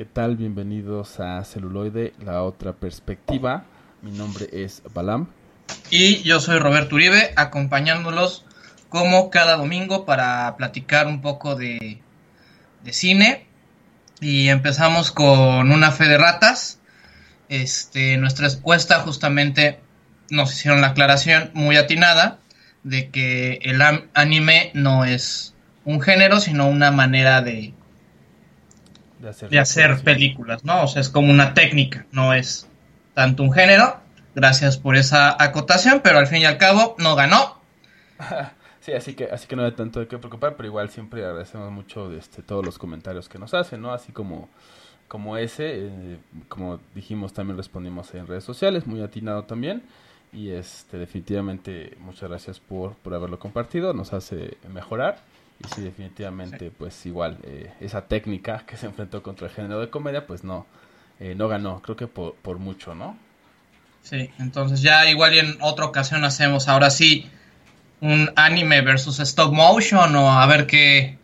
¿Qué tal? Bienvenidos a Celuloide, la otra perspectiva. Mi nombre es Balam. Y yo soy Roberto Uribe, acompañándolos como cada domingo para platicar un poco de, de cine. Y empezamos con una fe de ratas. Este, nuestra encuesta justamente nos hicieron la aclaración muy atinada de que el anime no es un género, sino una manera de, de hacer, películas, ¿no? O sea, es como una técnica, no es tanto un género. Gracias por esa acotación, pero al fin y al cabo no ganó. Sí, así que, así que no hay tanto de qué preocupar, pero igual siempre agradecemos mucho este, todos los comentarios que nos hacen, ¿no? Así como, como ese, eh, como dijimos, también respondimos en redes sociales, muy atinado también. Y este, definitivamente muchas gracias por, por haberlo compartido, nos hace mejorar. Y sí, definitivamente, pues igual, eh, esa técnica que se enfrentó contra el género de comedia, pues no, eh, no ganó, creo que por, por mucho, ¿no? Sí, entonces ya igual y en otra ocasión hacemos ahora sí un anime versus stop motion o a ver qué,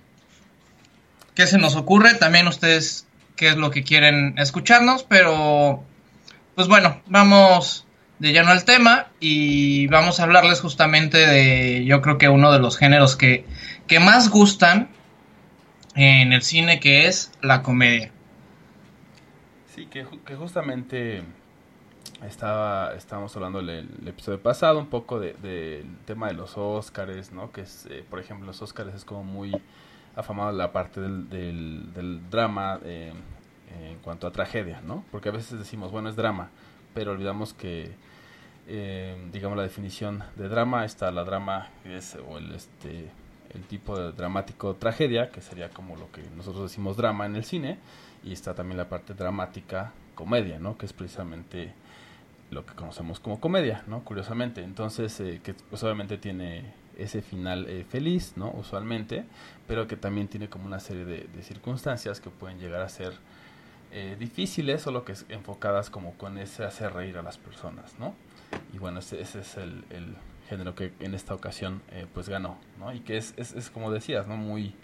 qué se nos ocurre. También ustedes qué es lo que quieren escucharnos, pero pues bueno, vamos de lleno al tema y vamos a hablarles justamente de yo creo que uno de los géneros que que más gustan en el cine, que es la comedia. Sí, que, justamente estaba estábamos hablando el, episodio pasado un poco del de, tema de los Óscares, ¿no? Que es, eh, por ejemplo, los Óscares es como muy afamado la parte del, del, drama eh, en cuanto a tragedia, ¿no? Porque a veces decimos, bueno, es drama, pero olvidamos que, eh, digamos, la definición de drama está la drama, es, o el, este, el tipo de dramático tragedia, que sería como lo que nosotros decimos drama en el cine, y está también la parte dramática comedia, ¿no? Que es precisamente lo que conocemos como comedia, ¿no? Curiosamente, entonces, eh, que pues obviamente tiene ese final eh, feliz, ¿no? Usualmente, pero que también tiene como una serie de, circunstancias que pueden llegar a ser eh, difíciles, solo que enfocadas como con ese hacer reír a las personas, ¿no? Y bueno, ese, ese es el género que en esta ocasión eh, pues ganó, ¿no? Y que es, es, es, como decías, ¿no? Muy,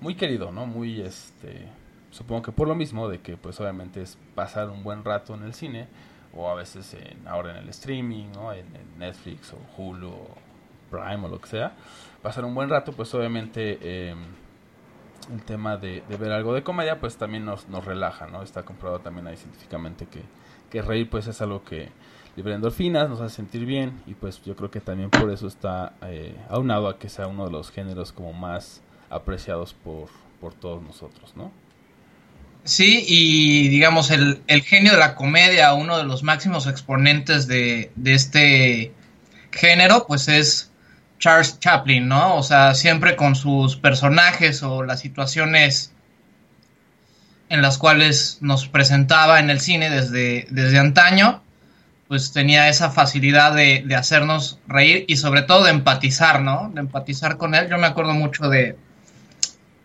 muy querido, ¿no? Muy, este, supongo que por lo mismo de que pues obviamente es pasar un buen rato en el cine o a veces en, ahora en el streaming, ¿no? En, Netflix o Hulu o Prime o lo que sea, pasar un buen rato pues obviamente em, el tema de, de, ver algo de comedia pues también nos, nos relaja, ¿no? Está comprobado también ahí científicamente que, que reír pues es algo que libre endorfinas, nos hace sentir bien y pues yo creo que también por eso está eh, aunado a que sea uno de los géneros como más apreciados por, por todos nosotros, ¿no? Sí, y digamos el, el genio de la comedia, uno de los máximos exponentes de, de este género, pues es Charles Chaplin, ¿no? O sea, siempre con sus personajes o las situaciones en las cuales nos presentaba en el cine desde, desde antaño, pues tenía esa facilidad de, hacernos reír y sobre todo de empatizar, ¿no? De empatizar con él. Yo me acuerdo mucho de,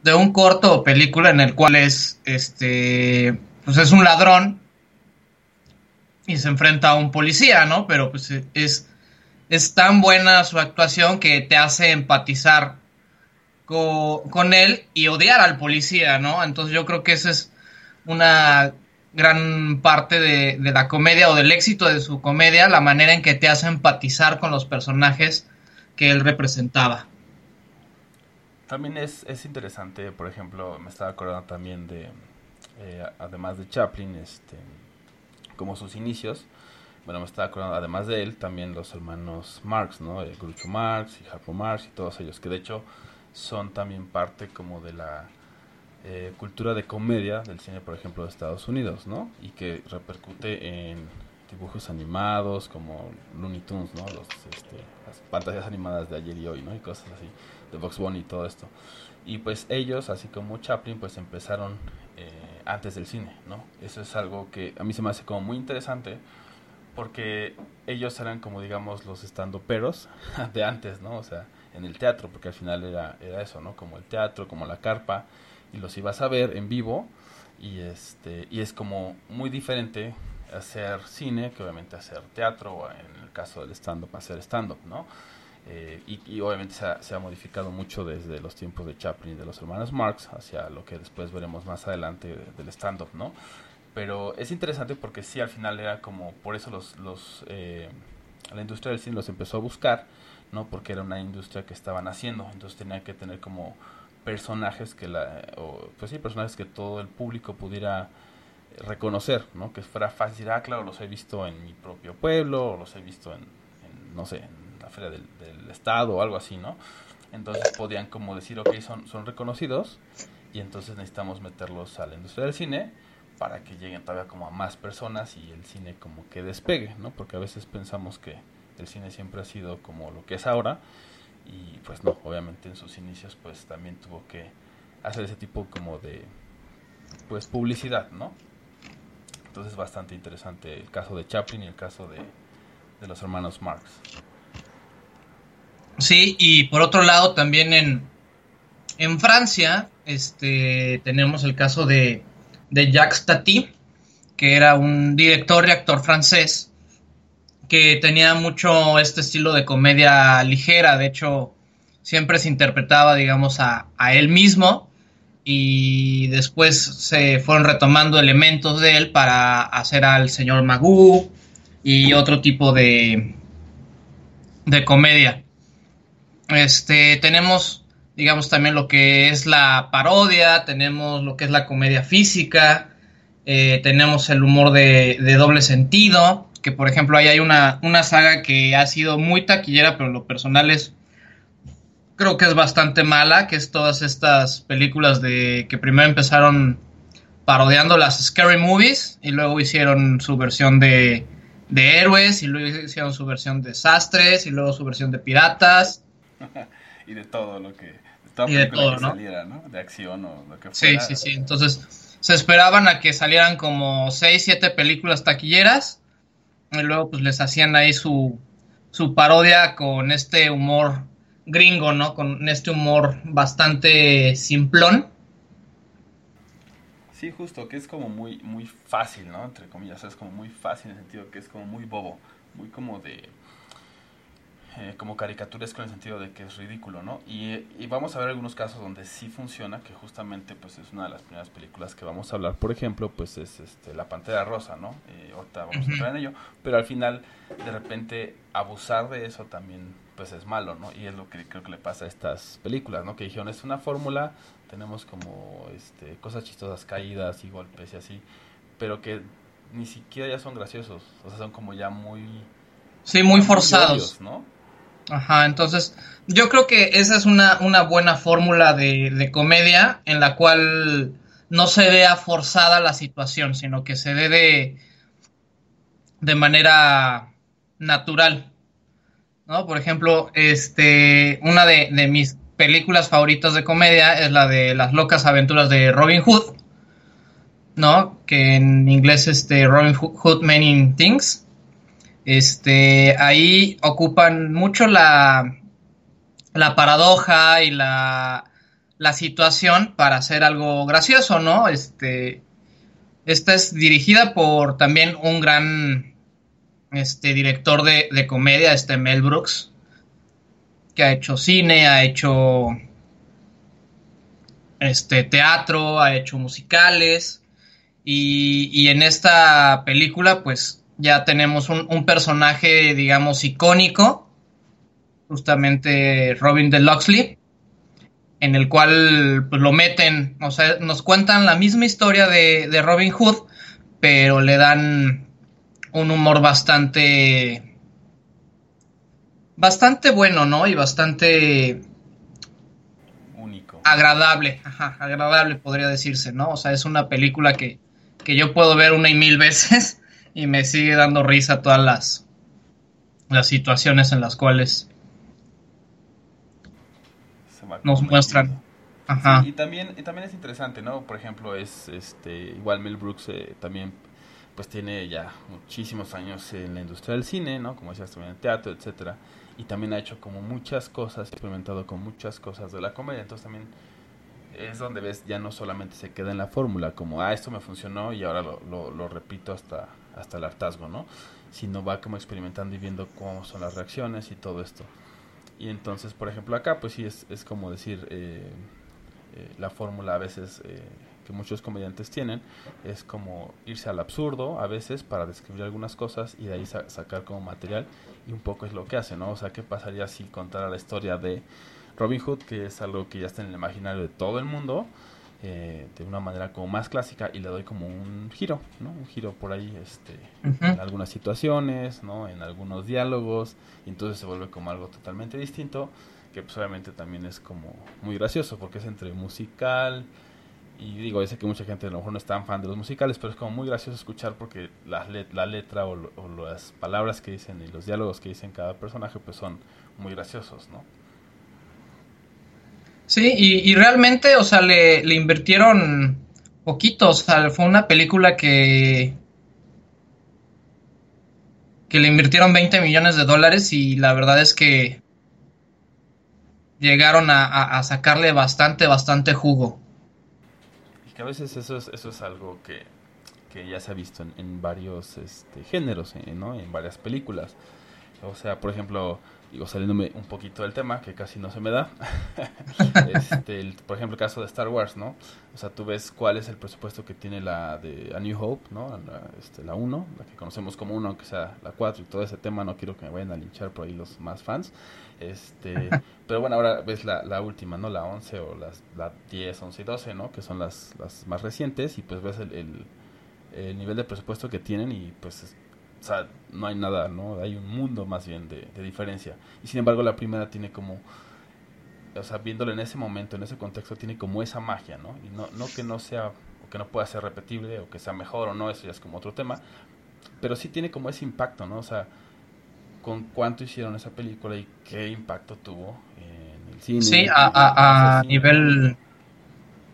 de un corto o película en el cual es, este, pues es un ladrón y se enfrenta a un policía, ¿no? Pero pues es, es tan buena su actuación que te hace empatizar con, con él y odiar al policía, ¿no? Entonces yo creo que esa es una gran parte de, la comedia o del éxito de su comedia, la manera en que te hace empatizar con los personajes que él representaba. También es, es interesante, por ejemplo, me estaba acordando también de, eh, además de Chaplin, este, como sus inicios, bueno, me estaba acordando, además de él, también los hermanos Marx, ¿no? Groucho Marx y Jacob Marx y todos ellos, que de hecho son también parte como de la eh, cultura de comedia del cine, por ejemplo, de Estados Unidos, ¿no? Y que repercute en dibujos animados como Looney Tunes, ¿no? Los, este, las pantallas animadas de ayer y hoy, ¿no? Y cosas así, de Box Bunny y todo esto. Y pues ellos, así como Chaplin, pues empezaron eh, antes del cine, ¿no? Eso es algo que a mí se me hace como muy interesante porque ellos eran como digamos los estando peros de antes, ¿no? O sea, en el teatro, porque al final era, era eso, ¿no? Como el teatro, como la carpa, y los ibas a ver en vivo y este y es como muy diferente hacer cine que obviamente hacer teatro o en el caso del stand up hacer stand up no Eh, y, obviamente se ha, modificado mucho desde los tiempos de Chaplin y de los hermanos Marx hacia lo que después veremos más adelante del stand-up, ¿no? Pero es interesante porque sí, al final era como, por eso los, los eh, la industria del cine los empezó a buscar, ¿no? Porque era una industria que estaban haciendo, entonces tenía que tener como personajes que la, o, pues sí, personajes que todo el público pudiera reconocer, ¿no? Que fuera fácil, ah, claro, los he visto en mi propio pueblo, o los he visto en, no sé, en la feria del, estado o algo así, ¿no? Entonces podían como decir, ok, son, son reconocidos y entonces necesitamos meterlos a la industria del cine para que lleguen todavía como a más personas y el cine como que despegue, ¿no? Porque a veces pensamos que el cine siempre ha sido como lo que es ahora y pues no, obviamente en sus inicios pues también tuvo que hacer ese tipo como de pues publicidad, ¿no? Entonces bastante interesante el caso de Chaplin y el caso de, de los hermanos Marx. Sí, y por otro lado también en, en Francia este, tenemos el caso de, de Jacques Tati, que era un director y actor francés que tenía mucho este estilo de comedia ligera, de hecho siempre se interpretaba, digamos, a, él mismo y después se fueron retomando elementos de él para hacer al señor Magoo y otro tipo de, de comedia. Este, tenemos, digamos, también lo que es la parodia, tenemos lo que es la comedia física, eh, tenemos el humor de, doble sentido, que por ejemplo ahí hay una, una saga que ha sido muy taquillera, pero en lo personal es, creo que es bastante mala, que es todas estas películas de que primero empezaron parodiando las Scary Movies y luego hicieron su versión de, de héroes y luego hicieron su versión de desastres y luego su versión de piratas y de todo lo que. De todo, ¿no? saliera, ¿no? De acción o lo que fuera. Sí, sí, sí. Entonces, se esperaban a que salieran como 6, 7 películas taquilleras. Y luego, pues les hacían ahí su, su parodia con este humor gringo, ¿no? Con este humor bastante simplón. Sí, justo, que es como muy, muy fácil, ¿no? Entre comillas, es como muy fácil en el sentido que es como muy bobo, muy como de eh, como caricaturesco en el sentido de que es ridículo, ¿no? Y, vamos a ver algunos casos donde sí funciona, que justamente pues es una de las primeras películas que vamos a hablar, por ejemplo, pues es este, La Pantera Rosa, ¿no? Eh, ahorita vamos a entrar en ello, pero al final de repente abusar de eso también pues es malo, ¿no? Y es lo que creo que le pasa a estas películas, ¿no? Que dijeron, es una fórmula, tenemos como este, cosas chistosas, caídas y golpes y así, pero que ni siquiera ya son graciosos, o sea, son como ya muy... Sí, muy forzados. ¿no? Ajá, entonces yo creo que esa es una, una buena fórmula de, de, comedia en la cual no se vea forzada la situación, sino que se ve de, de manera natural. ¿no? Por ejemplo, este, una de, mis películas favoritas de comedia es la de Las locas aventuras de Robin Hood, ¿no? Que en inglés es este, Robin Hood Many Things. Este, ahí ocupan mucho la, la paradoja y la, la situación para hacer algo gracioso, ¿no? Este, esta es dirigida por también un gran este, director de, de comedia, este Mel Brooks, que ha hecho cine, ha hecho este, teatro, ha hecho musicales. Y, y en esta película, pues ya tenemos un, personaje, digamos, icónico, justamente Robin de Luxley, en el cual pues, lo meten, o sea, nos cuentan la misma historia de, de Robin Hood, pero le dan un humor bastante bastante bueno, ¿no? Y bastante único. Agradable, ajá, agradable podría decirse, ¿no? O sea, es una película que, que yo puedo ver una y mil veces y me sigue dando risa todas las, las situaciones en las cuales nos muestran. Ajá. y también y también es interesante, ¿no? Por ejemplo, es este igual Mel Brooks eh, también pues tiene ya muchísimos años en la industria del cine, ¿no? Como decías también en teatro, etcétera, y también ha hecho como muchas cosas, experimentado con muchas cosas de la comedia, entonces también es donde ves ya no solamente se queda en la fórmula como ah esto me funcionó y ahora lo, lo, lo repito hasta hasta el hartazgo, ¿no? Sino va como experimentando y viendo cómo son las reacciones y todo esto. Y entonces, por ejemplo, acá pues sí es, es como decir, eh, eh, la fórmula a veces eh, que muchos comediantes tienen es como irse al absurdo a veces para describir algunas cosas y de ahí sacar como material y un poco es lo que hace, ¿no? O sea, ¿qué pasaría si contara la historia de Robin Hood, que es algo que ya está en el imaginario de todo el mundo? Eh, de una manera como más clásica y le doy como un giro, ¿no? Un giro por ahí, este, en algunas situaciones, ¿no? En algunos diálogos, y entonces se vuelve como algo totalmente distinto, que pues obviamente también es como muy gracioso, porque es entre musical, y digo, yo sé que mucha gente a lo mejor no es tan fan de los musicales, pero es como muy gracioso escuchar porque la, la letra o, o las palabras que dicen y los diálogos que dicen cada personaje pues son muy graciosos, ¿no? Sí, y, realmente, o sea, le, le, invirtieron poquito, o sea, fue una película que que le invirtieron 20 millones de dólares y la verdad es que llegaron a, sacarle bastante, bastante jugo. Y que a veces eso es, eso es algo que, que ya se ha visto en, en varios este, géneros, eh, ¿no? En varias películas. O sea, por ejemplo, digo, saliéndome un poquito del tema, que casi no se me da. este, por ejemplo, el caso de Star Wars, ¿no? O sea, tú ves cuál es el presupuesto que tiene la de A New Hope, ¿no? La, este, la 1, la que conocemos como 1, aunque sea la 4 y todo ese tema, no quiero que me vayan a linchar por ahí los más fans. Este, pero bueno, ahora ves la, la última, ¿no? La 11 o las, la 10, 11 y 12, ¿no? Que son las, las más recientes y pues ves el, el, el nivel de presupuesto que tienen y pues o sea, no hay nada, ¿no? Hay un mundo más bien de, diferencia. Y sin embargo la primera tiene como, o sea, viéndolo en ese momento, en ese contexto, tiene como esa magia, ¿no? Y no, no que no sea, o que no pueda ser repetible, o que sea mejor o no, eso ya es como otro tema, pero sí tiene como ese impacto, ¿no? O sea, con cuánto hicieron esa película y qué impacto tuvo en el cine. Sí, a, a, nivel...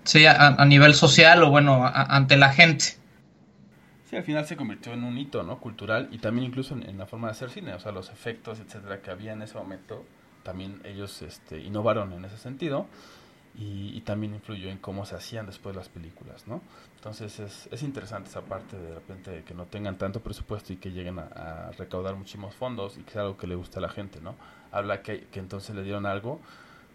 Sí, a, nivel social o bueno, ante la gente. Sí, al final se convirtió en un hito, ¿no? Cultural y también incluso en, la forma de hacer cine, o sea, los efectos, etcétera, que había en ese momento, también ellos este, innovaron en ese sentido y, también influyó en cómo se hacían después las películas, ¿no? Entonces es, es interesante esa parte de repente que no tengan tanto presupuesto y que lleguen a, recaudar muchísimos fondos y que sea algo que le guste a la gente, ¿no? Habla que, que entonces le dieron algo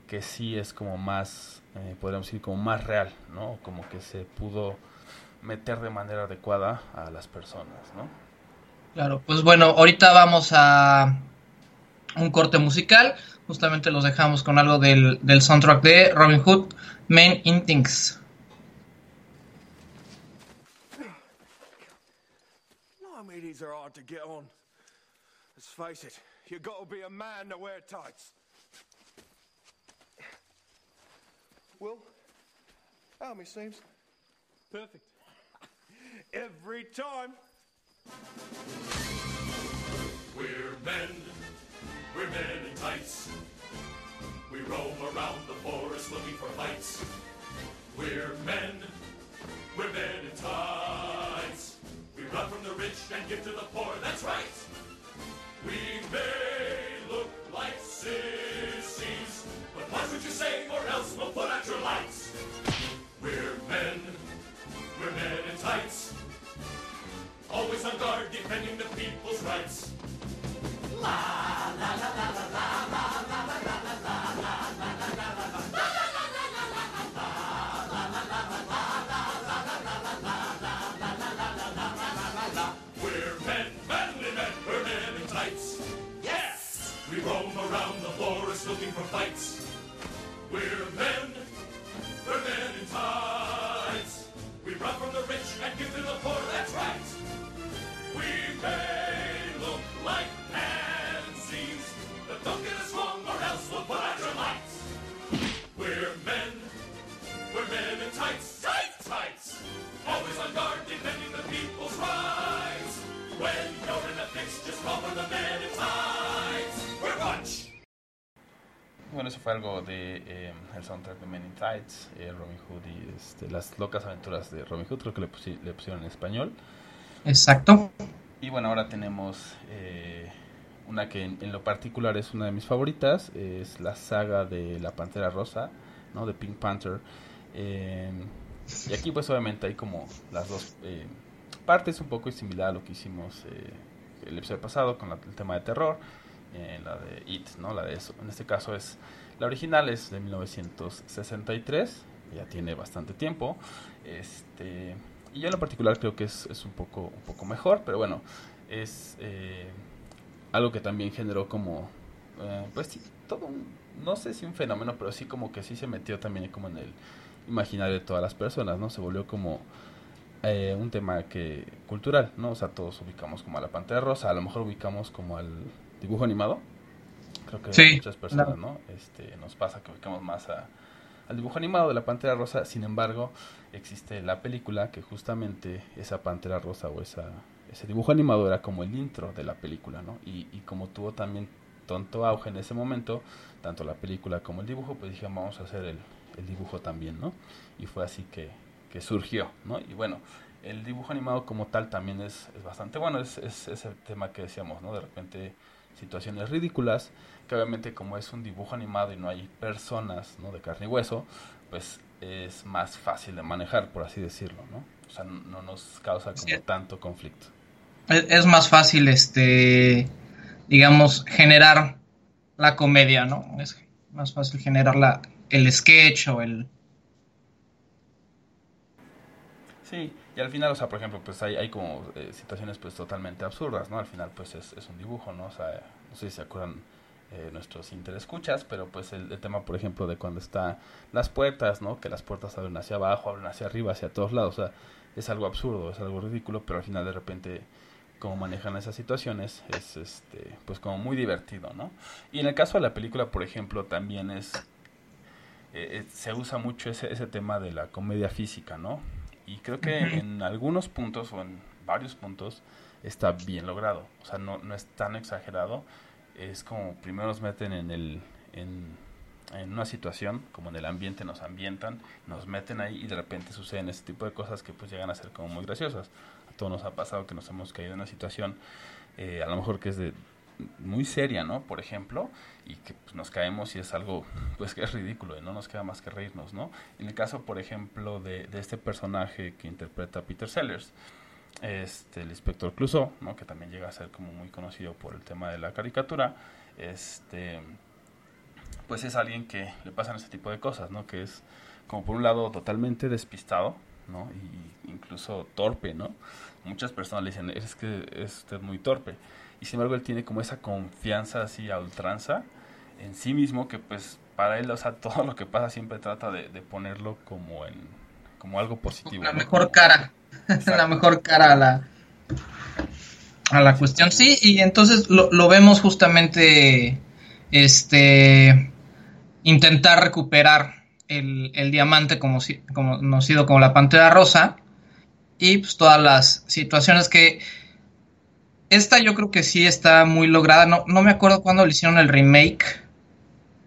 que sí es como más, eh, podríamos decir, como más real, ¿no? Como que se pudo meter de manera adecuada a las personas, ¿no? Claro, pues bueno, ahorita vamos a un corte musical. Justamente los dejamos con algo del, del soundtrack de Robin Hood, Men in Things. are hard to get on. Let's face it, you gotta be a man to wear tights. Will, how me seems? Perfect. Every time. We're men, we're men in tights. We roam around the forest looking for fights. We're men, we're men in tights. We run from the rich and give to the poor, that's right. We may look like sissies, but watch what you say or else we'll put out your lights. We're men, we're men in tights. Always on guard, defending the people's rights. La la la la la la la la la la la la la la la la la We're men, manly men, we're men in tights. Yes! We roam around the forest looking for fights. We're men, we're men in tights. We run from the rich and give to the poor, that's right. Bueno, eso fue algo de eh, el soundtrack de Men in Tights, eh, Robin Hood y este, las locas aventuras de Robin Hood, creo que le, pusi le pusieron en español. Exacto. Y bueno, ahora tenemos eh, una que en, lo particular es una de mis favoritas, es la saga de la Pantera Rosa, ¿no? De Pink Panther. Eh, y aquí pues obviamente hay como las dos eh, partes, un poco similar a lo que hicimos el episodio pasado con el tema de terror. la de It, ¿no? La de eso. En este caso es la original es de 1963, ya tiene bastante tiempo. Este, y yo en lo particular creo que es, es un, poco, un poco mejor, pero bueno, es eh, algo que también generó como, eh, pues sí, todo no sé si un fenómeno, pero sí como que sí se metió también como en el imaginario de todas las personas, ¿no? Se volvió como eh, un tema que cultural, ¿no? O sea, todos ubicamos como a la Pantera Rosa, a lo mejor ubicamos como al dibujo animado. Creo que muchas personas, ¿no? Este, nos pasa que ubicamos más a, al dibujo animado de la Pantera Rosa, sin embargo, existe la película que justamente esa Pantera Rosa o esa, ese dibujo animado era como el intro de la película, ¿no? Y, como tuvo también tonto auge en ese momento, tanto la película como el dibujo, pues dije, vamos a hacer el, el dibujo también, ¿no? Y fue así que, que, surgió, ¿no? Y bueno, el dibujo animado como tal también es, es bastante bueno, es, es ese tema que decíamos, ¿no? De repente situaciones ridículas, que obviamente como es un dibujo animado y no hay personas, ¿no? De carne y hueso, pues es más fácil de manejar, por así decirlo, ¿no? O sea, no nos causa como tanto conflicto. Es más fácil, este, digamos, generar la comedia, ¿no? Es más fácil generar la, el sketch o el... Sí, y al final, o sea, por ejemplo, pues hay, hay como eh, situaciones pues totalmente absurdas, ¿no? Al final pues es, es, un dibujo, ¿no? O sea, no sé si se acuerdan eh, nuestros interescuchas, pero pues el, el, tema, por ejemplo, de cuando está las puertas, ¿no? Que las puertas abren hacia abajo, abren hacia arriba, hacia todos lados, o sea, es algo absurdo, es algo ridículo, pero al final de repente cómo manejan esas situaciones es este pues como muy divertido no y en el caso de la película por ejemplo también es eh, eh, se usa mucho ese, ese tema de la comedia física no y creo que en algunos puntos o en varios puntos está bien logrado o sea no, no es tan exagerado es como primero nos meten en el en, en una situación como en el ambiente nos ambientan nos meten ahí y de repente suceden ese tipo de cosas que pues llegan a ser como muy graciosas todo nos ha pasado que nos hemos caído en una situación, eh, a lo mejor que es de muy seria, ¿no? Por ejemplo, y que pues, nos caemos y es algo, pues que es ridículo y no nos queda más que reírnos, ¿no? En el caso, por ejemplo, de, de este personaje que interpreta Peter Sellers, este, el inspector Clouseau, ¿no? Que también llega a ser como muy conocido por el tema de la caricatura, este, pues es alguien que le pasan ese tipo de cosas, ¿no? Que es como por un lado totalmente despistado, ¿no? Y incluso torpe, ¿no? Muchas personas le dicen, es que es usted muy torpe. Y sin embargo él tiene como esa confianza así a ultranza en sí mismo que pues para él, o sea, todo lo que pasa siempre trata de, de ponerlo como en como algo positivo. La ¿no? mejor cara, la mejor cara a la a la cuestión. Sí, y entonces lo, lo vemos justamente este intentar recuperar el, el diamante como, como, conocido como la pantera rosa y pues todas las situaciones que esta yo creo que sí está muy lograda no, no me acuerdo cuándo le hicieron el remake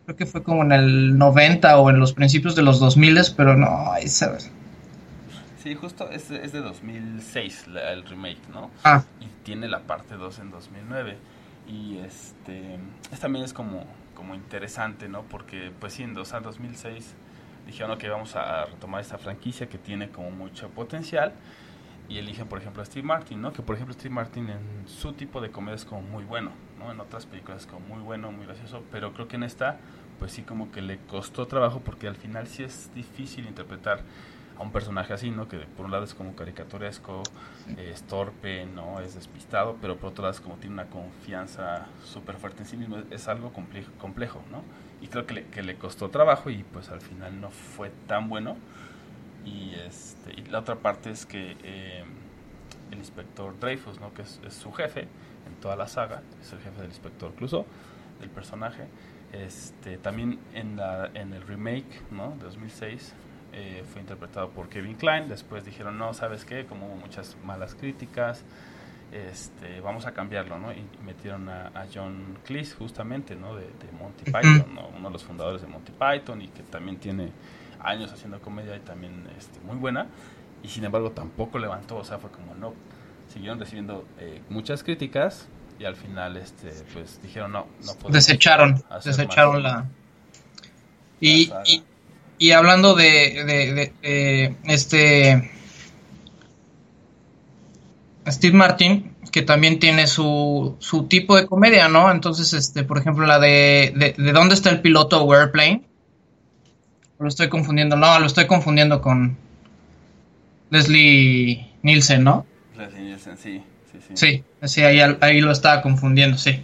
creo que fue como en el 90 o en los principios de los 2000 pero no ahí sabes Sí, justo es, es de 2006 la, el remake, ¿no? Ah. Y tiene la parte 2 en 2009. Y este, este también es como, como interesante, ¿no? Porque, pues sí, en o sea, 2006 dijeron que vamos a retomar esta franquicia que tiene como mucho potencial y eligen por ejemplo a Steve Martin, ¿no? Que por ejemplo Steve Martin en su tipo de comedia es como muy bueno, ¿no? En otras películas es como muy bueno, muy gracioso, pero creo que en esta pues sí como que le costó trabajo porque al final sí es difícil interpretar a un personaje así, ¿no? Que por un lado es como caricaturesco, eh, es torpe, ¿no? Es despistado, pero por otro lado es como tiene una confianza súper fuerte en sí mismo, es, algo complejo, complejo, ¿no? Y creo que le, que le costó trabajo y pues al final no fue tan bueno. Y, este, la otra parte es que eh, el inspector Dreyfus, ¿no? Que es, su jefe en toda la saga, es el jefe del inspector Clouseau, del personaje. Este, también en, la, en el remake, ¿no? De 2006 eh, fue interpretado por Kevin Klein. Después dijeron, no, ¿sabes qué? Como hubo muchas malas críticas, este, vamos a cambiarlo, ¿no? Y metieron a, a John Cleese, justamente, ¿no? De, de Monty Python, ¿no? Uno de los fundadores de Monty Python y que también tiene años haciendo comedia y también este, muy buena. Y sin embargo tampoco levantó, o sea, fue como, no, siguieron recibiendo eh, muchas críticas y al final, este, pues dijeron, no, no Desecharon, desecharon la... Y, y, y, hablando de, de, de este Steve Martin, que también tiene su, su tipo de comedia, ¿no? Entonces, este, por ejemplo, la de, de, dónde está el piloto o Airplane. Lo estoy confundiendo, no, lo estoy confundiendo con Leslie Nielsen, ¿no? Leslie Nielsen, sí, sí, sí. Sí, sí ahí, ahí lo estaba confundiendo, sí.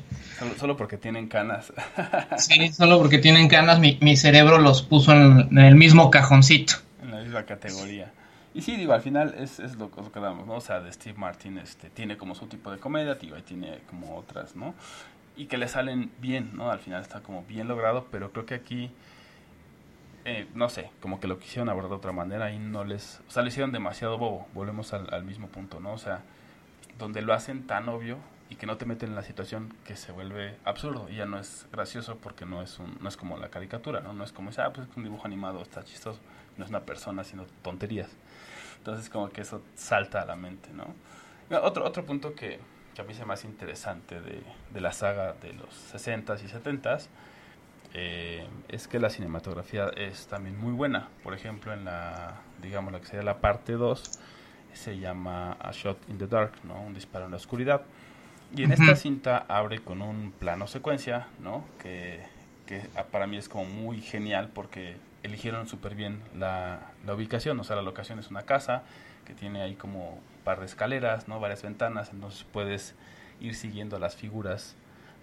Solo, porque tienen canas. sí, solo porque tienen canas, mi, mi cerebro los puso en, el mismo cajoncito. En la misma categoría. Y sí, digo, al final es, es lo, que damos, ¿no? O sea, de Steve Martin este, tiene como su tipo de comedia, digo, y tiene como otras, ¿no? Y que le salen bien, ¿no? Al final está como bien logrado, pero creo que aquí, eh, no sé, como que lo quisieron abordar de otra manera y no les... O sea, lo hicieron demasiado bobo, volvemos al, al mismo punto, ¿no? O sea, donde lo hacen tan obvio y que no te meten en la situación que se vuelve absurdo y ya no es gracioso porque no es un, no es como la caricatura, ¿no? No es como, ah, pues es un dibujo animado, está chistoso, no es una persona haciendo tonterías. Entonces como que eso salta a la mente, ¿no? Otro, otro punto que, que a mí se me hace interesante de, de la saga de los 60s y 70s eh, es que la cinematografía es también muy buena. Por ejemplo, en la, digamos, la que sería la parte 2, se llama A Shot in the Dark, ¿no? Un disparo en la oscuridad y en esta cinta abre con un plano secuencia, ¿no? Que, que para mí es como muy genial porque eligieron súper bien la, la, ubicación, o sea, la locación es una casa que tiene ahí como un par de escaleras, ¿no? Varias ventanas, entonces puedes ir siguiendo las figuras,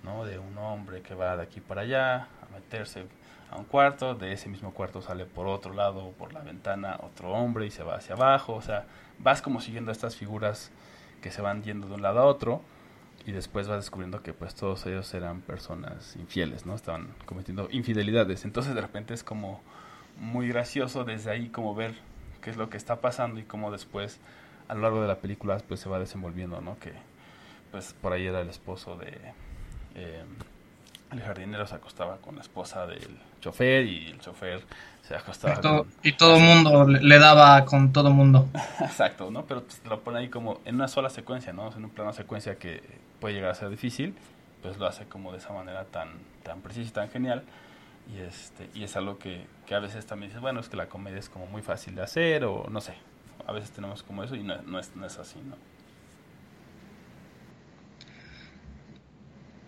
¿no? De un hombre que va de aquí para allá a meterse a un cuarto, de ese mismo cuarto sale por otro lado, por la ventana, otro hombre y se va hacia abajo, o sea, vas como siguiendo estas figuras que se van yendo de un lado a otro y después vas descubriendo que pues todos ellos eran personas infieles, ¿no? Estaban cometiendo infidelidades. Entonces de repente es como muy gracioso desde ahí como ver qué es lo que está pasando y cómo después a lo largo de la película pues se va desenvolviendo, ¿no? Que pues por ahí era el esposo de... Eh, el jardinero se acostaba con la esposa del chofer y el chofer se acostaba y todo, Y todo el mundo le daba con todo mundo. Exacto, ¿no? Pero te lo pone ahí como en una sola secuencia, ¿no? En un plano secuencia que puede llegar a ser difícil, pues lo hace como de esa manera tan, tan precisa y tan genial. Y, este, y es algo que, que a veces también dices, bueno, es que la comedia es como muy fácil de hacer o no sé. A veces tenemos como eso y no, no, es, no es así, ¿no?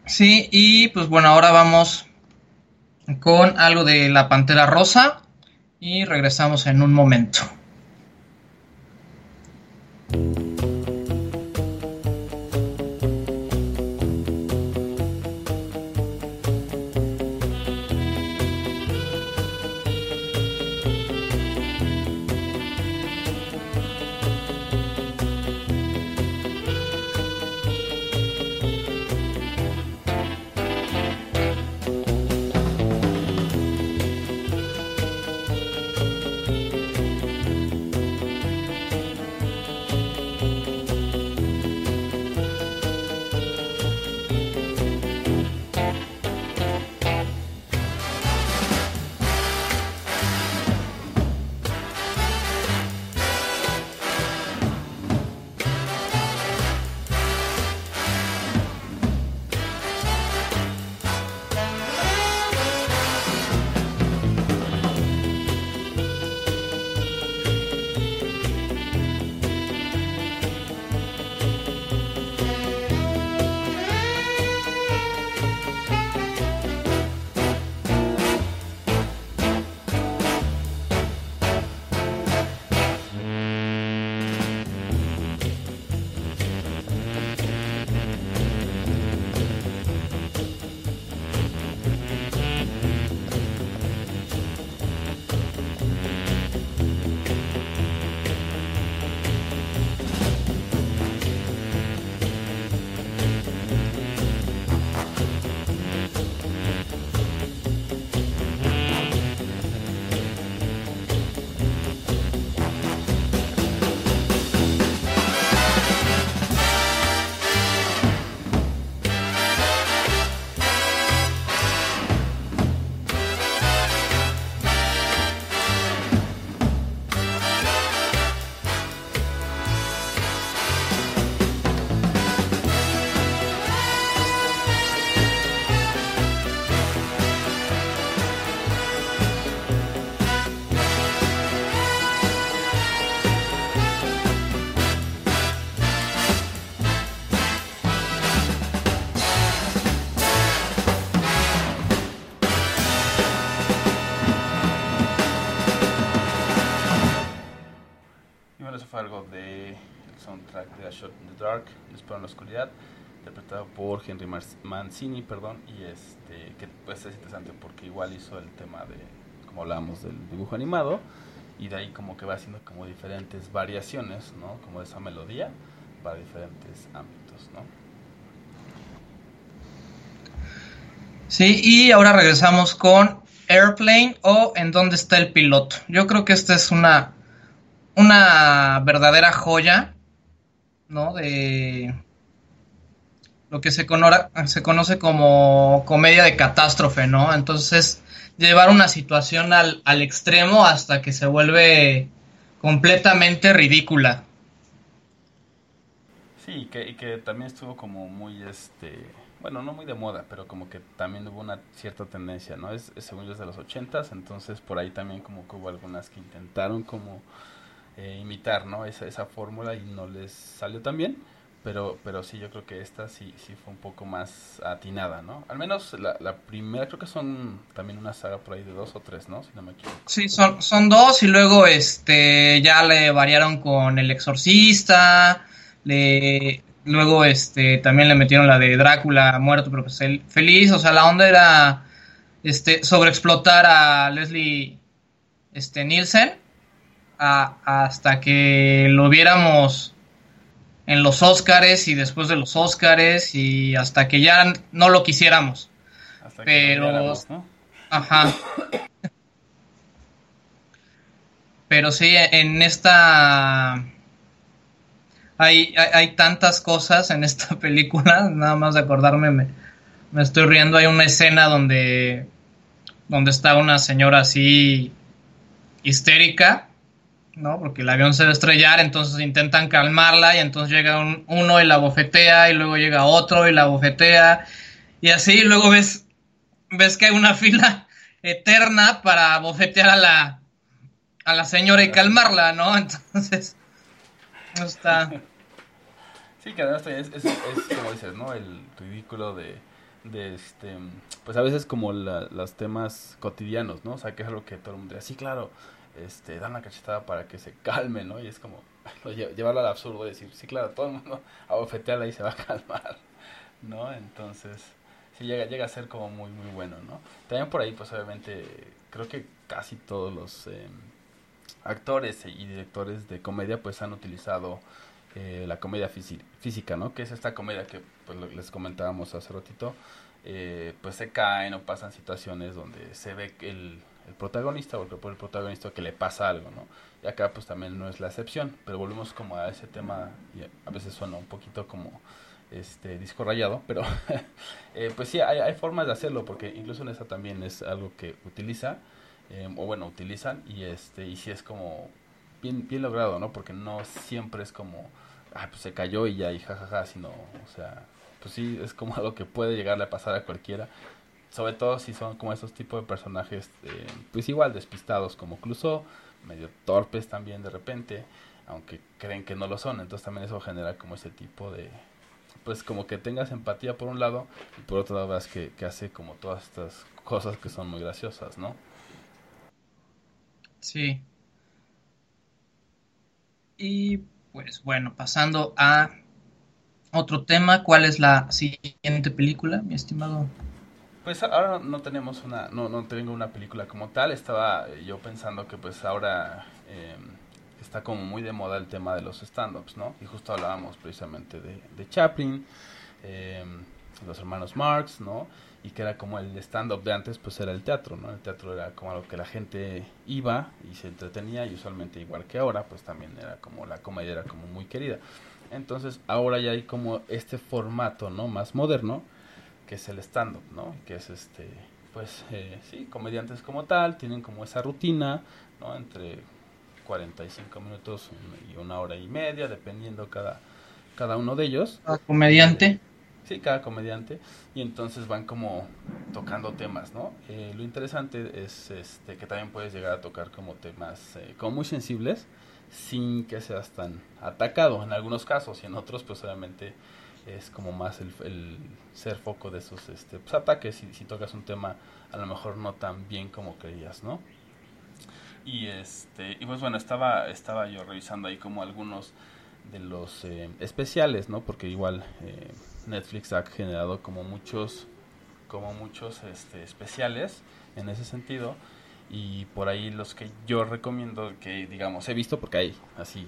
Sí, y pues bueno, ahora vamos con algo de la Pantera Rosa y regresamos en un momento. Shot in the Dark, Disparo en la Oscuridad, interpretado por Henry Mancini, perdón, y este, que pues es interesante porque igual hizo el tema de, como hablábamos, del dibujo animado, y de ahí como que va haciendo como diferentes variaciones, ¿no? Como de esa melodía para diferentes ámbitos, ¿no? Sí, y ahora regresamos con Airplane o En dónde está el piloto. Yo creo que esta es una una verdadera joya, ¿no? De lo que se, conoce como comedia de catástrofe, ¿no? Entonces, llevar una situación al, al extremo hasta que se vuelve completamente ridícula. Sí, que, y que también estuvo como muy, este, bueno, no muy de moda, pero como que también hubo una cierta tendencia, ¿no? Es, según yo es de los ochentas, entonces por ahí también como que hubo algunas que intentaron como eh, imitar, ¿no? Esa, esa fórmula y no les salió tan bien. Pero, pero sí, yo creo que esta sí, sí fue un poco más atinada, ¿no? Al menos la, primera, creo que son también una saga por ahí de dos o tres, ¿no? Si no me equivoco. Sí, son, son dos y luego este ya le variaron con El Exorcista, le, luego este también le metieron la de Drácula muerto pero pues feliz, o sea, la onda era este sobreexplotar a Leslie este Nielsen hasta que lo viéramos en los Óscares y después de los Óscares y hasta que ya no lo quisiéramos. Pero, ajá. Pero sí, en esta hay, hay, tantas cosas en esta película, nada más de acordarme me, me estoy riendo. Hay una escena donde, donde está una señora así histérica ¿no? Porque el avión se va a estrellar, entonces intentan calmarla y entonces llega uno y la bofetea y luego llega otro y la bofetea y así y luego ves ves que hay una fila eterna para bofetear a la a la señora y calmarla, ¿no? Entonces no está Sí, que además es, es, como dices, ¿no? El ridículo de, de este, pues a veces como los temas cotidianos, ¿no? O sea, que es algo que todo el mundo dice, sí, claro, este, dan una cachetada para que se calme, ¿no? Y es como llevarlo al absurdo y decir, sí, claro, todo el mundo a y se va a calmar, ¿no? Entonces, sí, llega, llega a ser como muy, muy bueno, ¿no? También por ahí, pues obviamente, creo que casi todos los eh, actores y directores de comedia, pues han utilizado eh, la comedia física, ¿no? Que es esta comedia que pues, les comentábamos hace ratito, eh, pues se caen o pasan situaciones donde se ve el el protagonista o el, protagonista que le pasa algo, ¿no? Y acá pues también no es la excepción, pero volvemos como a ese tema y a veces suena un poquito como este disco rayado, pero eh, pues sí, hay, formas de hacerlo porque incluso en esa también es algo que utiliza em, o bueno, utilizan y este y sí es como bien bien logrado, ¿no? Porque no siempre es como ah, pues se cayó y ya y jajaja, sino, o sea, pues sí es como algo que puede llegarle a pasar a cualquiera sobre todo si son como esos tipos de personajes, eh, pues igual despistados como Clouseau, medio torpes también de repente, aunque creen que no lo son, entonces también eso genera como ese tipo de, pues como que tengas empatía por un lado y por otro lado vas que, que hace como todas estas cosas que son muy graciosas, ¿no? Sí. Y pues bueno, pasando a otro tema, ¿cuál es la siguiente película, mi estimado pues ahora no tenemos una, no, no tengo una película como tal. Estaba yo pensando que pues ahora em, está como muy de moda el tema de los stand-ups, ¿no? Y justo hablábamos precisamente de, de Chaplin, eh, los hermanos Marx, ¿no? Y que era como el stand-up de antes, pues era el teatro, ¿no? El teatro era como algo que la gente iba y se entretenía y usualmente igual que ahora, pues también era como la comedia era como muy querida. Entonces ahora ya hay como este formato, ¿no? Más moderno que es el stand-up, ¿no? Que es este, pues eh, sí, comediantes como tal, tienen como esa rutina, ¿no? Entre 45 minutos y una hora y media, dependiendo cada, cada uno de ellos. Cada comediante. Sí, cada comediante. Y entonces van como tocando temas, ¿no? Eh, lo interesante es este, que también puedes llegar a tocar como temas eh, como muy sensibles sin que seas tan atacado en algunos casos y en otros pues obviamente es como más el, ser foco de esos este, pues, ataques si, si tocas un tema a lo mejor no tan bien como creías, ¿no? Y este, y pues bueno, estaba, estaba yo revisando ahí como algunos de los eh, especiales, ¿no? Porque igual eh, Netflix ha generado como muchos, como muchos este, especiales en ese sentido. Y por ahí los que yo recomiendo que, digamos, he visto porque hay así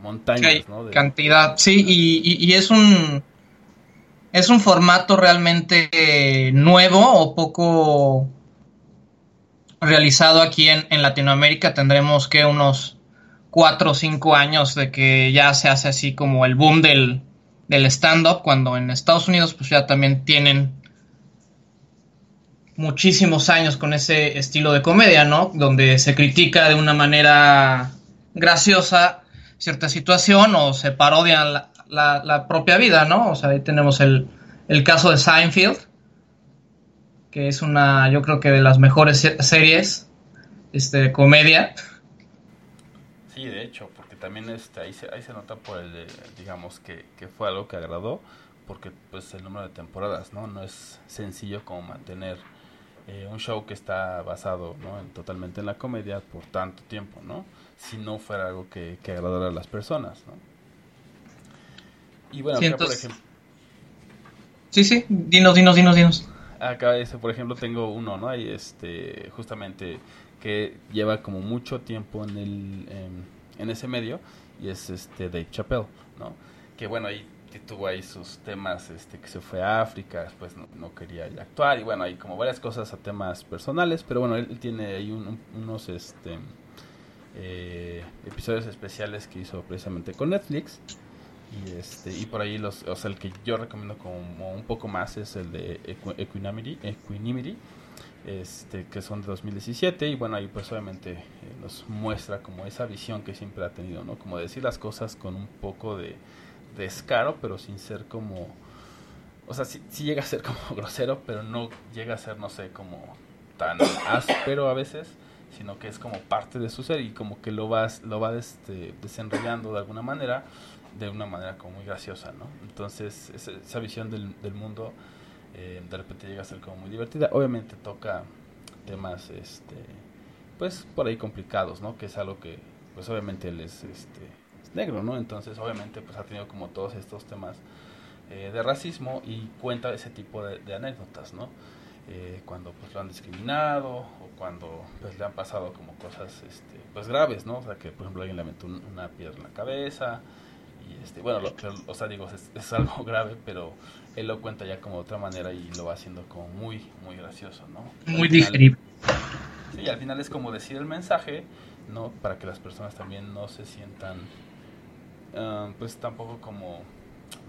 montañas, ¿no? Cantidad, sí, y, y, es un es un formato realmente nuevo o poco realizado aquí en, Latinoamérica. Tendremos que unos cuatro o cinco años de que ya se hace así como el boom del, del stand-up, cuando en Estados Unidos pues ya también tienen muchísimos años con ese estilo de comedia, ¿no? Donde se critica de una manera graciosa cierta situación o se parodia la, la, propia vida, ¿no? O sea, ahí tenemos el, el, caso de Seinfeld, que es una, yo creo que de las mejores series este, de comedia. Sí, de hecho, porque también este, ahí, se, ahí se nota por el, digamos, que, que fue algo que agradó, porque pues el número de temporadas, ¿no? No es sencillo como mantener eh, un show que está basado ¿no? en, totalmente en la comedia por tanto tiempo, ¿no? Si no fuera algo que, que agradara a las personas, ¿no? Y bueno, acá por ejemplo... Sí, sí, dinos, dinos, dinos, dinos. Acá, este, por ejemplo, tengo uno, ¿no? Ahí, este, justamente, que lleva como mucho tiempo en el... En, ese medio, y es este Dave Chappelle, ¿no? Que bueno, ahí tuvo ahí sus temas, este, que se fue a África, después no, quería actuar, y bueno, hay como varias cosas a temas personales, pero bueno, él, tiene ahí unos este, eh, episodios especiales que hizo precisamente con Netflix, y este y por ahí los o sea el que yo recomiendo como un poco más es el de Equinimity, Equinimity este que son de 2017 y bueno ahí pues obviamente eh, nos muestra como esa visión que siempre ha tenido no como decir las cosas con un poco de descaro, pero sin ser como... O sea, sí, llega a ser como grosero, pero no llega a ser, no sé, como tan áspero a veces, sino que es como parte de su ser y como que lo, vas, lo va este, desenrollando de alguna manera, de una manera como muy graciosa, ¿no? Entonces, esa, visión del, del mundo eh, de repente llega a ser como muy divertida. Obviamente toca temas, este, pues, por ahí complicados, ¿no? Que es algo que, pues, obviamente él es, este, negro, ¿no? Entonces, obviamente, pues ha tenido como todos estos temas eh, de racismo y cuenta ese tipo de, anécdotas, ¿no? Eh, cuando pues lo han discriminado o cuando pues le han pasado como cosas este, pues graves, ¿no? O sea, que por ejemplo alguien le metió una piedra en la cabeza y este, bueno, lo, o sea, digo, es, algo grave, pero él lo cuenta ya como de otra manera y lo va haciendo como muy, muy gracioso, ¿no? Muy digerible. Sí, al final es como decir el mensaje, ¿no? Para que las personas también no se sientan Ah, pues tampoco como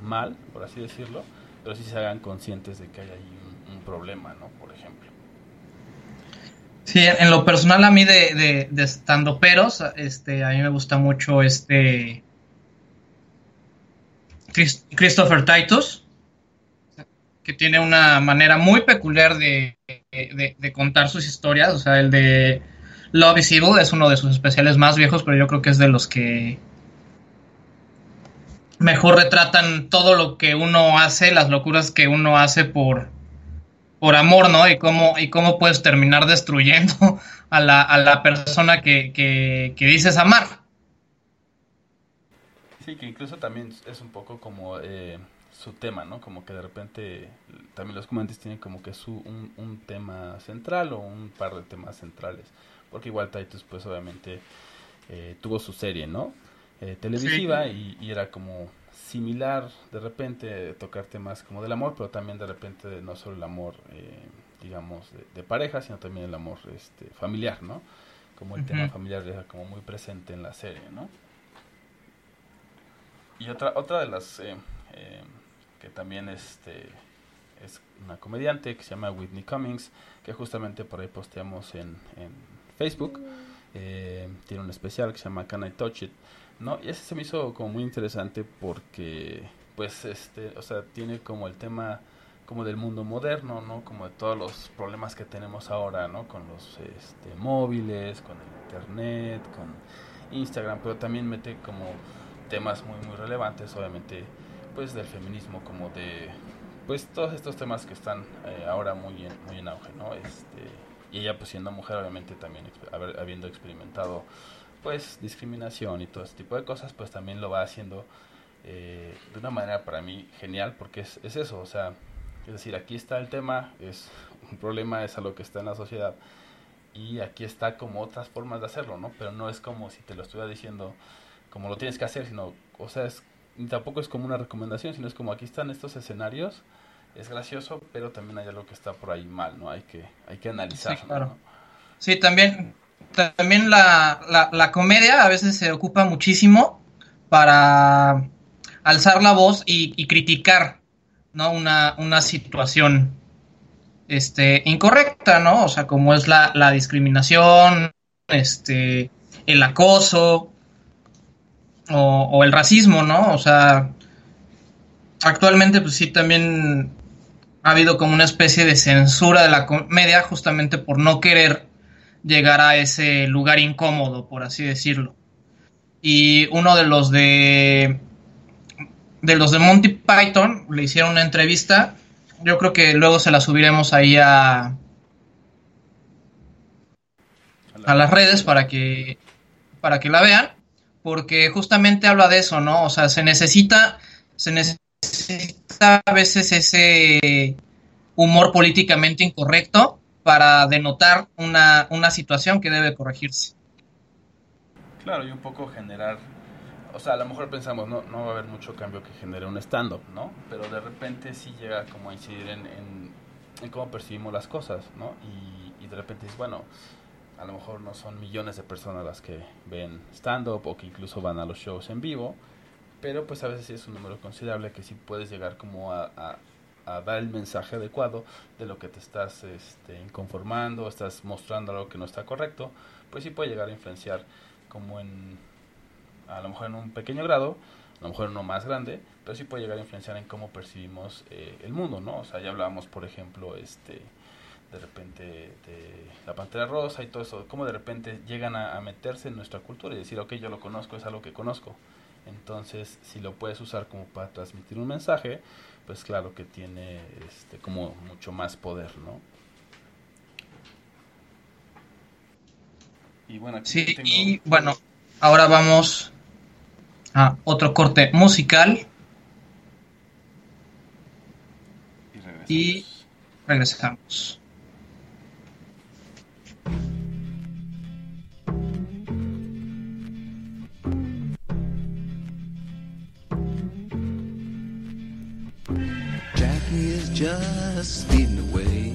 mal, por así decirlo, pero sí se hagan conscientes de que hay ahí un, problema, ¿no? Por ejemplo. Sí, en lo personal a mí de, de, estando peros, este, a mí me gusta mucho este Christopher Titus, que tiene una manera muy peculiar de, de, contar sus historias, o sea, el de Love is Evil es uno de sus especiales más viejos, pero yo creo que es de los que mejor retratan todo lo que uno hace, las locuras que uno hace por, por amor, ¿no? Y cómo, y cómo puedes terminar destruyendo a la, a la persona que, que, dices amar. Sí, que incluso también es un poco como eh, su tema, ¿no? Como que de repente también los comediantes tienen como que su, un, un, tema central o un par de temas centrales. Porque igual Titus, pues obviamente eh, tuvo su serie, ¿no? Eh, televisiva y, era como similar de repente tocar temas como del amor, pero también de repente no solo el amor, eh, digamos, de, pareja, sino también el amor este, familiar, ¿no? Como el tema familiar era como muy presente en la serie, ¿no? Y otra, otra de las eh, que también este, es una comediante que se llama Whitney Cummings, que justamente por ahí posteamos en, en Facebook. tiene un especial que se llama Can I Touch It? ¿no? Y ese se me hizo como muy interesante porque, pues, este, o sea, tiene como el tema como del mundo moderno, ¿no? Como de todos los problemas que tenemos ahora, ¿no? Con los este, móviles, con el internet, con Instagram, pero también mete como temas muy, muy relevantes, obviamente, pues, del feminismo, como de, pues, todos estos temas que están eh, ahora muy en, muy en auge, ¿no? Este, Y ella pues siendo mujer obviamente también habiendo experimentado pues discriminación y todo ese tipo de cosas, pues también lo va haciendo eh, de una manera para mí genial porque es, es eso, o sea, es decir, aquí está el tema, es un problema, es algo que está en la sociedad y aquí está como otras formas de hacerlo, ¿no? Pero no es como si te lo estuviera diciendo como lo tienes que hacer, sino, o sea, es, tampoco es como una recomendación, sino es como aquí están estos escenarios, es gracioso, pero también hay algo que está por ahí mal, ¿no? Hay que, hay que analizarlo. Sí, claro. Sí, también también la, la, comedia a veces se ocupa muchísimo para alzar la voz y, criticar ¿no? una, una, situación este, incorrecta, ¿no? O sea, como es la, la discriminación, este, el acoso o, el racismo, ¿no? O sea, actualmente pues sí también ha habido como una especie de censura de la comedia justamente por no querer llegar a ese lugar incómodo, por así decirlo. Y uno de los de de los de Monty Python le hicieron una entrevista. Yo creo que luego se la subiremos ahí a a las redes para que para que la vean, porque justamente habla de eso, ¿no? O sea, se necesita se necesita a veces ese humor políticamente incorrecto para denotar una, una situación que debe corregirse. Claro, y un poco generar, o sea, a lo mejor pensamos, no, no va a haber mucho cambio que genere un stand-up, ¿no? Pero de repente sí llega como a incidir en, en, cómo percibimos las cosas, ¿no? Y, y de repente es, bueno, a lo mejor no son millones de personas las que ven stand-up o que incluso van a los shows en vivo, pero pues a veces sí es un número considerable que sí puedes llegar como a a dar el mensaje adecuado de lo que te estás este, inconformando, estás mostrando algo que no está correcto, pues sí puede llegar a influenciar como en, a lo mejor en un pequeño grado, a lo mejor uno más grande, pero sí puede llegar a influenciar en cómo percibimos eh, el mundo, ¿no? O sea, ya hablábamos, por ejemplo, este de repente de la pantera rosa y todo eso, cómo de repente llegan a, a meterse en nuestra cultura y decir, ok, yo lo conozco, es algo que conozco. Entonces, si lo puedes usar como para transmitir un mensaje, pues claro que tiene este como mucho más poder, ¿no? Y bueno, sí, y bueno, ahora vamos a otro corte musical. Y regresamos. Just speeding away.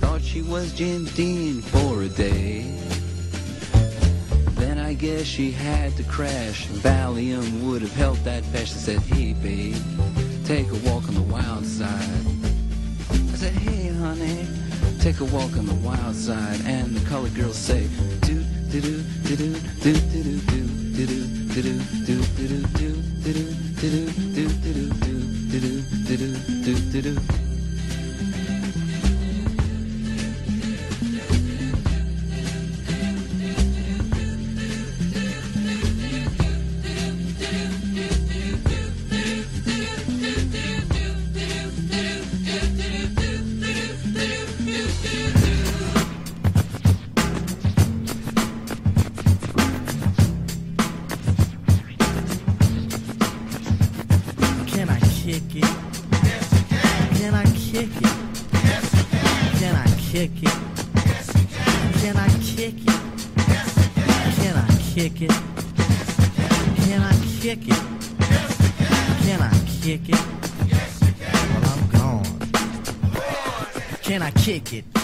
Thought she was Jim Dean for a day. Then I guess she had to crash. Valium would have helped that patch. I said, hey babe, take a walk on the wild side. I said, hey honey, take a walk on the wild side. And the colored girls say, do do do do do do do do do do do do do do do do do do do kick it? Can I kick it? Can I kick it? Well, I'm gone. Can I kick it?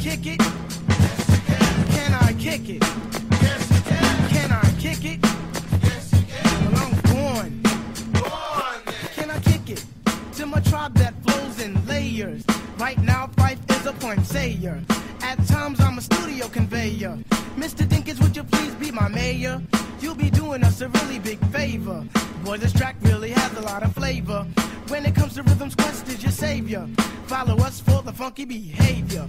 kick it? Can I kick it? Yes, you can. Can I kick it? Yes, you can. Well, I'm born. Born. Can I kick it? To my tribe that flows in layers. Right now, Fife is a point sayer. At times, I'm a studio conveyor. Mr. Dinkins, would you please be my mayor? You'll be doing us a really big favor. Boy, this track really has a lot of flavor. When it comes to rhythms, Quest is your savior. Follow us for the funky behavior.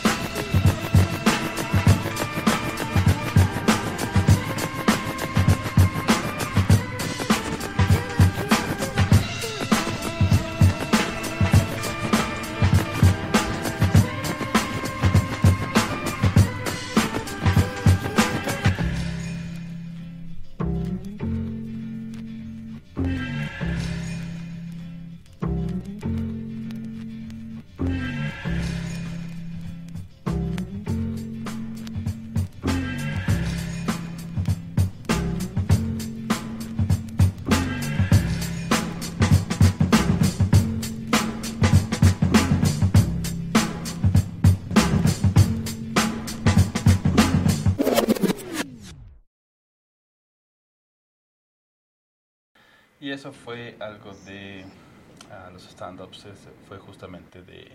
Eso fue algo de ah, los stand-ups, fue justamente de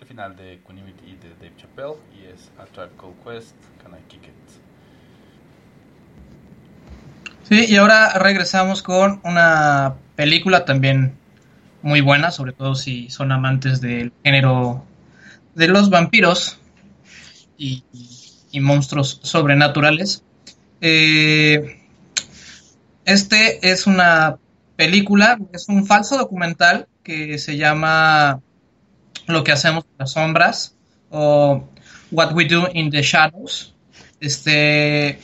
el final de Equanimity y de Dave Chappelle y es A Tribe Called Quest, Can I Kick It? Sí, y ahora regresamos con una película también muy buena, sobre todo si son amantes del género de los vampiros y, y monstruos sobrenaturales. Eh, este es una película, es un falso documental que se llama Lo que hacemos en las sombras o What We Do in the Shadows. Este,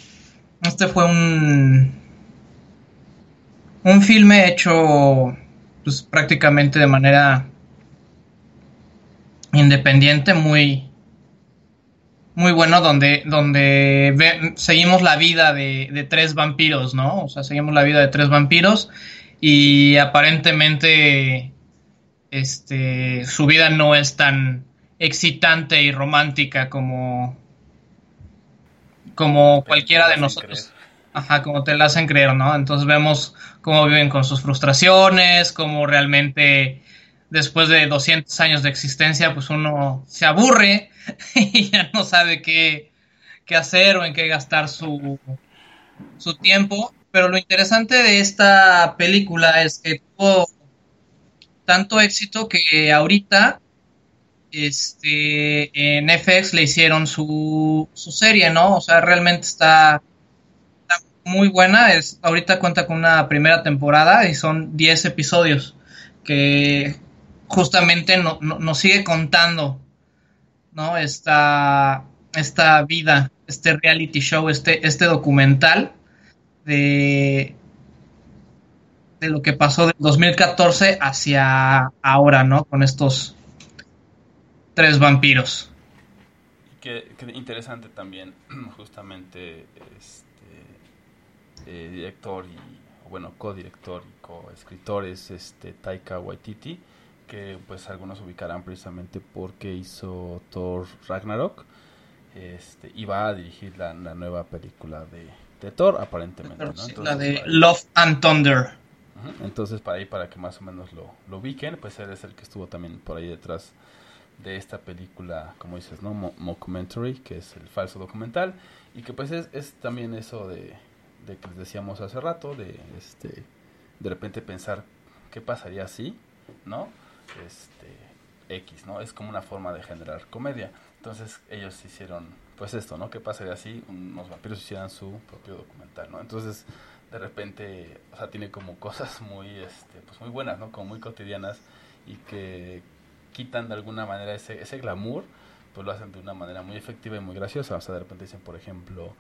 este fue un, un filme hecho pues, prácticamente de manera independiente, muy, muy bueno, donde, donde seguimos la vida de, de, tres vampiros, ¿no? O sea, seguimos la vida de tres vampiros y aparentemente este, su vida no es tan excitante y romántica como, como cualquiera de nosotros. Ajá, como te la hacen creer, ¿no? Entonces vemos cómo viven con sus frustraciones, cómo realmente después de 200 años de existencia, pues uno se aburre y ya no sabe qué, qué hacer o en qué gastar su, su tiempo. Pero lo interesante de esta película es que tuvo tanto éxito que ahorita este, en FX le hicieron su, su serie, ¿no? O sea, realmente está, muy buena. Es, ahorita cuenta con una primera temporada y son 10 episodios que justamente no, no, nos sigue contando, ¿no? Esta, esta vida, este reality show, este, este documental de, de lo que pasó del 2014 hacia ahora, ¿no? Con estos tres vampiros. Qué, qué interesante también, justamente, este eh, director y, bueno, codirector y coescritor es este Taika Waititi, que pues algunos ubicarán precisamente porque hizo Thor Ragnarok, este, y va a dirigir la nueva película de, de Thor, aparentemente. ¿no? Entonces, la de Love and Thunder. Entonces, para ahí, para que más o menos lo, lo ubiquen, pues él es el que estuvo también por ahí detrás de esta película, como dices, ¿no? Mo Mockumentary, que es el falso documental, y que pues es, es también eso de, de, que les decíamos hace rato, de este de repente pensar qué pasaría así, ¿no? Este X, ¿no? Es como una forma de generar comedia. Entonces ellos hicieron, pues esto, ¿no? ¿Qué pasaría si unos vampiros hicieran su propio documental, ¿no? Entonces de repente, o sea, tiene como cosas muy, este, pues muy buenas, ¿no? Como muy cotidianas y que quitan de alguna manera ese, ese glamour, pues lo hacen de una manera muy efectiva y muy graciosa. O sea, de repente dicen, por ejemplo,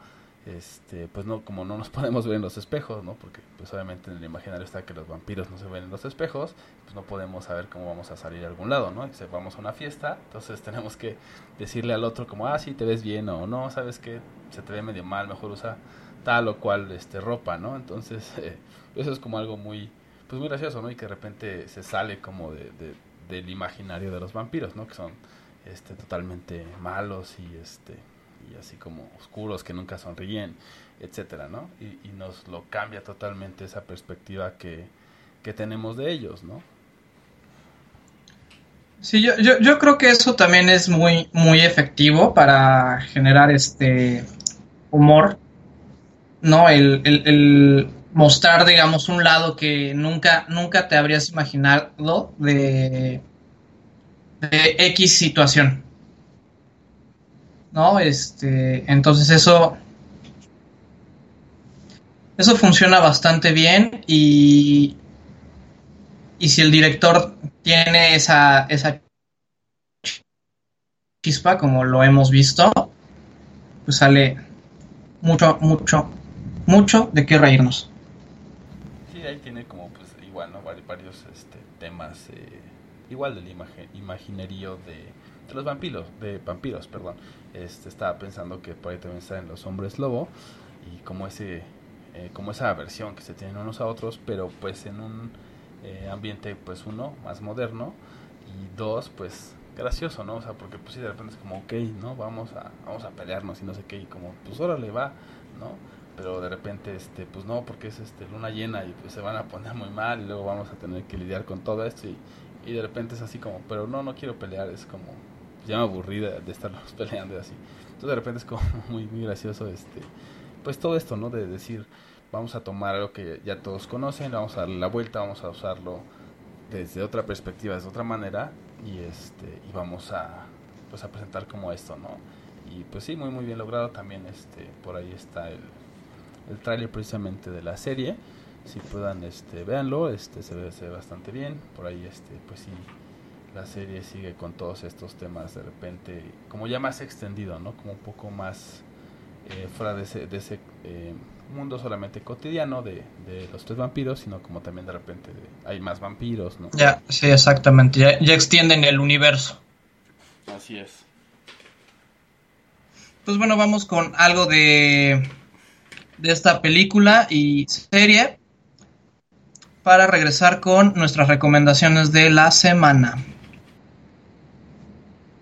este, pues no, como no nos podemos ver en los espejos, ¿no? Porque pues obviamente en el imaginario está que los vampiros no se ven en los espejos, pues no podemos saber cómo vamos a salir a algún lado, ¿no? Vamos a una fiesta, entonces tenemos que decirle al otro como, ah, sí, te ves bien o no, ¿sabes qué? Se te ve medio mal, mejor usa tal o cual este ropa, ¿no? Entonces, eh, eso es como algo muy, pues muy gracioso, ¿no? Y que de repente se sale como de del imaginario de los vampiros, ¿no? Que son este, totalmente malos y este y así como oscuros que nunca sonríen, etcétera, ¿no? Y, nos lo cambia totalmente esa perspectiva que, que tenemos de ellos, ¿no? Sí, yo, yo, yo, creo que eso también es muy, muy efectivo para generar este humor, ¿no? El, el, el, mostrar, digamos, un lado que nunca, nunca te habrías imaginado de, de X situación. ¿No? Este, entonces eso, eso funciona bastante bien y, y si el director tiene esa, esa chispa, como lo hemos visto, pues sale mucho, mucho, mucho de qué reírnos. Sí, ahí tiene como, pues, igual, ¿no? Varios este, temas, eh, igual del imag imaginerío de, los vampiros, de vampiros, perdón. Este, estaba pensando que por ahí también están los hombres lobo y como ese, eh, como esa aversión que se tienen unos a otros, pero pues en un eh, ambiente, pues uno, más moderno y dos, pues gracioso, ¿no? O sea, porque pues sí, de repente es como, ok, ¿no? Vamos a, vamos a pelearnos y no sé qué, y como, pues órale, va, ¿no? Pero de repente, este, pues no, porque es este luna llena y pues se van a poner muy mal y luego vamos a tener que lidiar con todo esto y, y de repente es así como, pero no, no quiero pelear, es como, ya me aburrí de, de estarnos peleando así. Entonces de repente es como muy, muy gracioso, este, pues todo esto, ¿no? De decir, vamos a tomar algo que ya todos conocen, vamos a darle la vuelta, vamos a usarlo desde otra perspectiva, desde otra manera y este y vamos a pues a presentar como esto, ¿no? Y pues sí, muy muy bien logrado también este por ahí está el, el tráiler precisamente de la serie. Si puedan este véanlo, este se ve, se ve bastante bien. Por ahí este pues sí la serie sigue con todos estos temas de repente como ya más extendido, ¿no? Como un poco más eh, fuera de ese, de ese eh, mundo solamente cotidiano de, de, los tres vampiros, sino como también de repente de, hay más vampiros, ¿no? Ya, sí, exactamente, ya, ya, extienden el universo. Así es. Pues bueno, vamos con algo de, de esta película y serie para regresar con nuestras recomendaciones de la semana.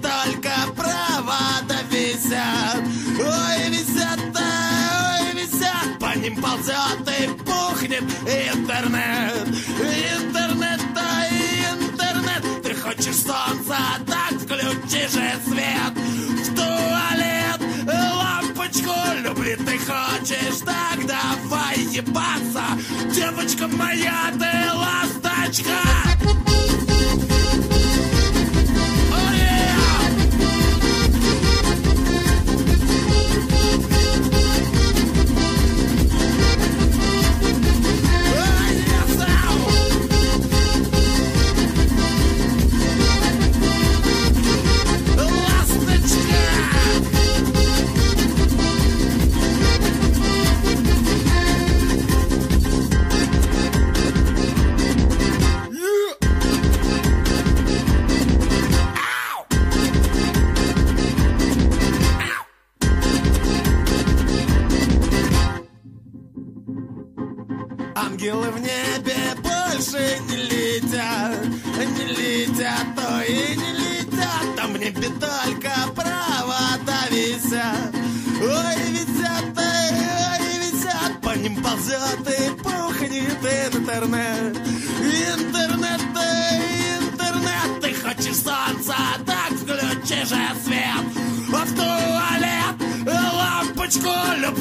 только провода висят. Ой, висят, ой, висят, по ним ползет и пухнет интернет. Интернет, да интернет, ты хочешь солнца, так включи же свет. В туалет лампочку любит ты хочешь, так давай ебаться. Девочка моя, ты ласточка. Ангелы в небе больше не летят, не летят, то и не летят, там в небе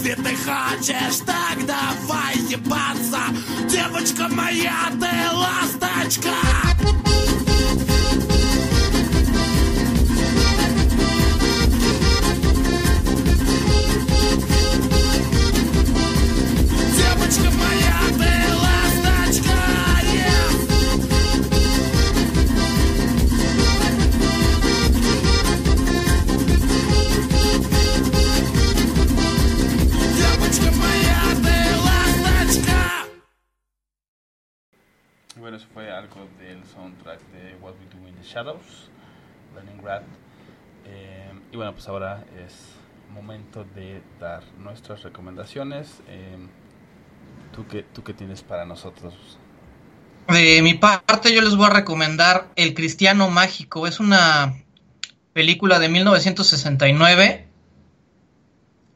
любви ты хочешь, так давай ебаться? Девочка моя, ты ласточка Shadows, Leningrad. Eh, y bueno, pues ahora es momento de dar nuestras recomendaciones. Eh, ¿tú, qué, ¿Tú qué tienes para nosotros? De mi parte, yo les voy a recomendar El Cristiano Mágico. Es una película de 1969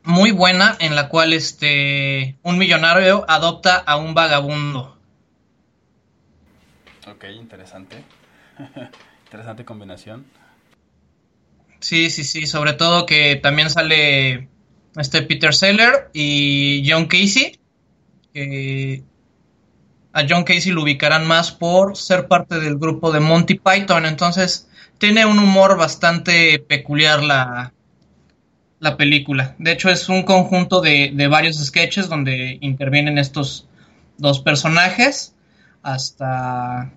muy buena en la cual este un millonario adopta a un vagabundo. Ok, interesante. interesante combinación. Sí, sí, sí, sobre todo que también sale este Peter Seller y John Casey. que a John Casey lo ubicarán más por ser parte del grupo de Monty Python, entonces tiene un humor bastante peculiar la, la película. De hecho, es un conjunto de, de varios sketches donde intervienen estos dos personajes hasta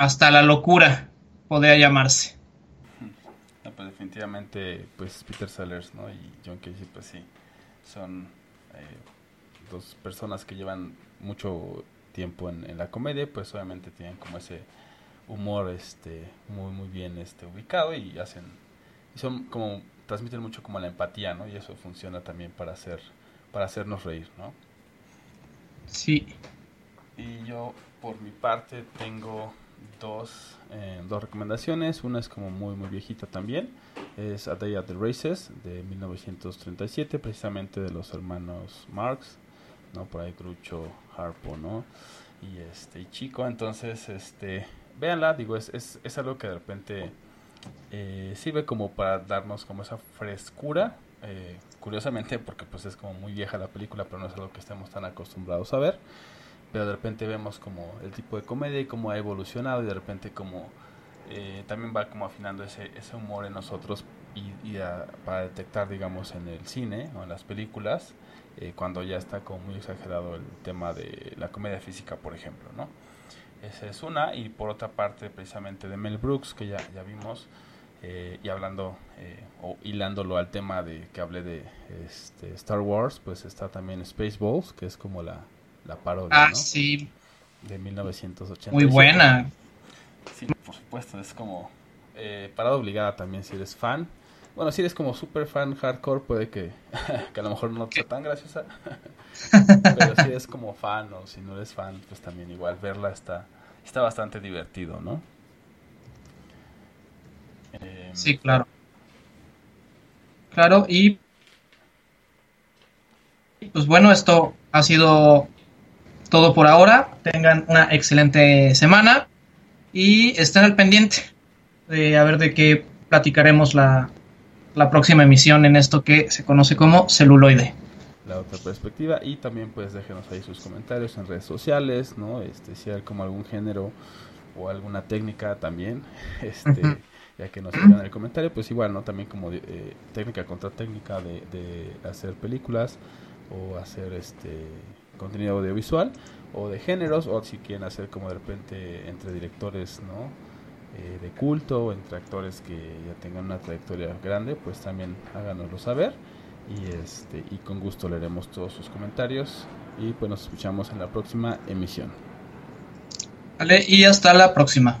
hasta la locura podría llamarse. No, pues definitivamente, pues Peter Sellers, ¿no? Y John Casey, pues sí, son eh, dos personas que llevan mucho tiempo en, en, la comedia, pues obviamente tienen como ese humor, este, muy muy bien, este, ubicado y hacen, y son como transmiten mucho como la empatía, ¿no? Y eso funciona también para hacer, para hacernos reír, ¿no? Sí. Y yo, por mi parte, tengo dos, eh, dos recomendaciones. Una es como muy, muy viejita también. Es A Day at the Races de 1937, precisamente de los hermanos Marx, ¿no? Por ahí Grucho, Harpo, ¿no? Y este y Chico. Entonces, este, véanla, digo, es, es, es algo que de repente eh, sirve como para darnos como esa frescura. Eh, curiosamente, porque pues es como muy vieja la película, pero no es algo que estemos tan acostumbrados a ver pero de repente vemos como el tipo de comedia y cómo ha evolucionado y de repente como eh, también va como afinando ese, ese humor en nosotros y, y a, para detectar digamos en el cine o en las películas eh, cuando ya está como muy exagerado el tema de la comedia física por ejemplo no esa es una. Y por otra parte precisamente de Mel Brooks que ya, ya vimos eh, y hablando eh, o hilándolo al tema de que hablé de este, Star Wars pues está también Spaceballs que es como la la parodia, ah, ¿no? sí. De 1980. Muy buena. Sí, por supuesto, es como eh, parada obligada también si eres fan. Bueno, si eres como super fan hardcore, puede que, que a lo mejor no sea tan graciosa. Pero si eres como fan o si no eres fan, pues también igual verla está, está bastante divertido, ¿no? Eh, sí, claro. Claro, y pues bueno, esto ha sido todo por ahora. Tengan una excelente semana y estén al pendiente de a ver de qué platicaremos la, la próxima emisión en esto que se conoce como celuloide. La otra perspectiva y también pues déjenos ahí sus comentarios en redes sociales, ¿no? Este, si hay como algún género o alguna técnica también, este, ya que nos en el comentario, pues igual, ¿no? También como eh, técnica contra técnica de, de hacer películas o hacer este contenido audiovisual o de géneros o si quieren hacer como de repente entre directores no eh, de culto o entre actores que ya tengan una trayectoria grande pues también háganoslo saber. Y este y con gusto leeremos todos sus comentarios. Y pues nos escuchamos en la próxima emisión. Vale y hasta la próxima